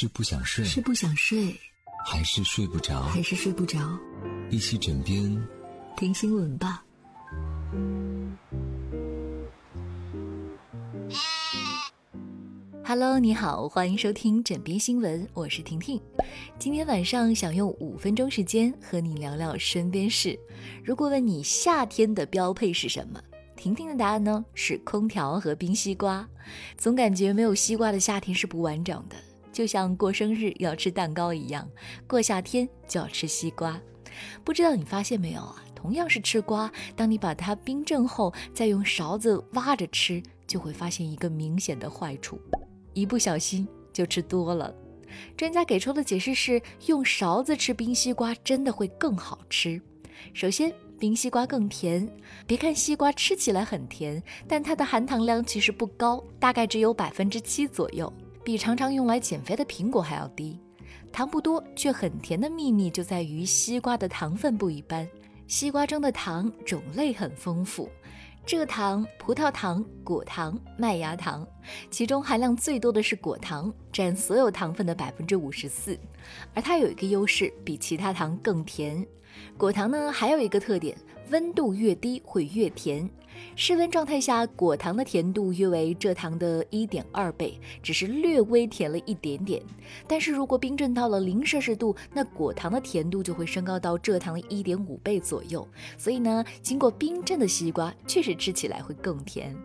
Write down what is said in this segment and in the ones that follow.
是不想睡，是不想睡，还是睡不着？还是睡不着？一起枕边听新闻吧。Hello，你好，欢迎收听枕边新闻，我是婷婷。今天晚上想用五分钟时间和你聊聊身边事。如果问你夏天的标配是什么，婷婷的答案呢是空调和冰西瓜。总感觉没有西瓜的夏天是不完整的。就像过生日要吃蛋糕一样，过夏天就要吃西瓜。不知道你发现没有啊？同样是吃瓜，当你把它冰镇后，再用勺子挖着吃，就会发现一个明显的坏处：一不小心就吃多了。专家给出的解释是，用勺子吃冰西瓜真的会更好吃。首先，冰西瓜更甜。别看西瓜吃起来很甜，但它的含糖量其实不高，大概只有百分之七左右。比常常用来减肥的苹果还要低，糖不多却很甜的秘密就在于西瓜的糖分不一般。西瓜中的糖种类很丰富，蔗糖、葡萄糖、果糖、麦芽糖，其中含量最多的是果糖，占所有糖分的百分之五十四。而它有一个优势，比其他糖更甜。果糖呢，还有一个特点。温度越低会越甜，室温状态下果糖的甜度约为蔗糖的一点二倍，只是略微甜了一点点。但是如果冰镇到了零摄氏度，那果糖的甜度就会升高到蔗糖的一点五倍左右。所以呢，经过冰镇的西瓜确实吃起来会更甜。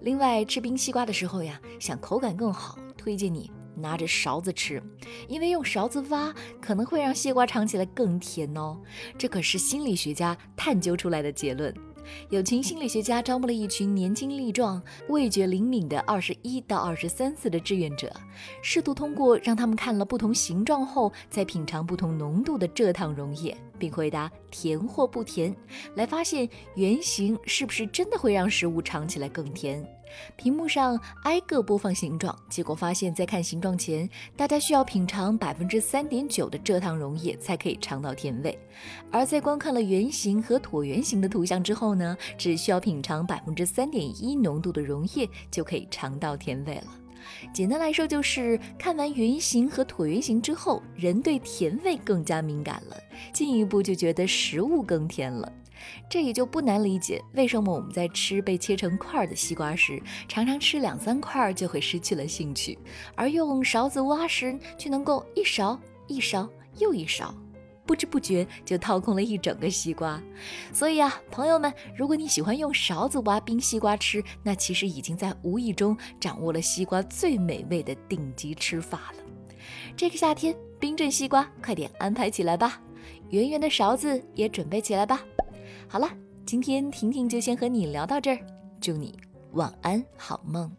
另外，吃冰西瓜的时候呀，想口感更好，推荐你。拿着勺子吃，因为用勺子挖可能会让西瓜尝起来更甜哦。这可是心理学家探究出来的结论。有情心理学家招募了一群年轻力壮、味觉灵敏的二十一到二十三岁的志愿者，试图通过让他们看了不同形状后再品尝不同浓度的蔗糖溶液。并回答甜或不甜，来发现圆形是不是真的会让食物尝起来更甜。屏幕上挨个播放形状，结果发现，在看形状前，大家需要品尝百分之三点九的蔗糖溶液才可以尝到甜味；而在观看了圆形和椭圆形的图像之后呢，只需要品尝百分之三点一浓度的溶液就可以尝到甜味了。简单来说，就是看完圆形和椭圆形之后，人对甜味更加敏感了，进一步就觉得食物更甜了。这也就不难理解，为什么我们在吃被切成块的西瓜时，常常吃两三块就会失去了兴趣，而用勺子挖时，却能够一勺一勺又一勺。不知不觉就掏空了一整个西瓜，所以啊，朋友们，如果你喜欢用勺子挖冰西瓜吃，那其实已经在无意中掌握了西瓜最美味的顶级吃法了。这个夏天，冰镇西瓜快点安排起来吧，圆圆的勺子也准备起来吧。好了，今天婷婷就先和你聊到这儿，祝你晚安好梦。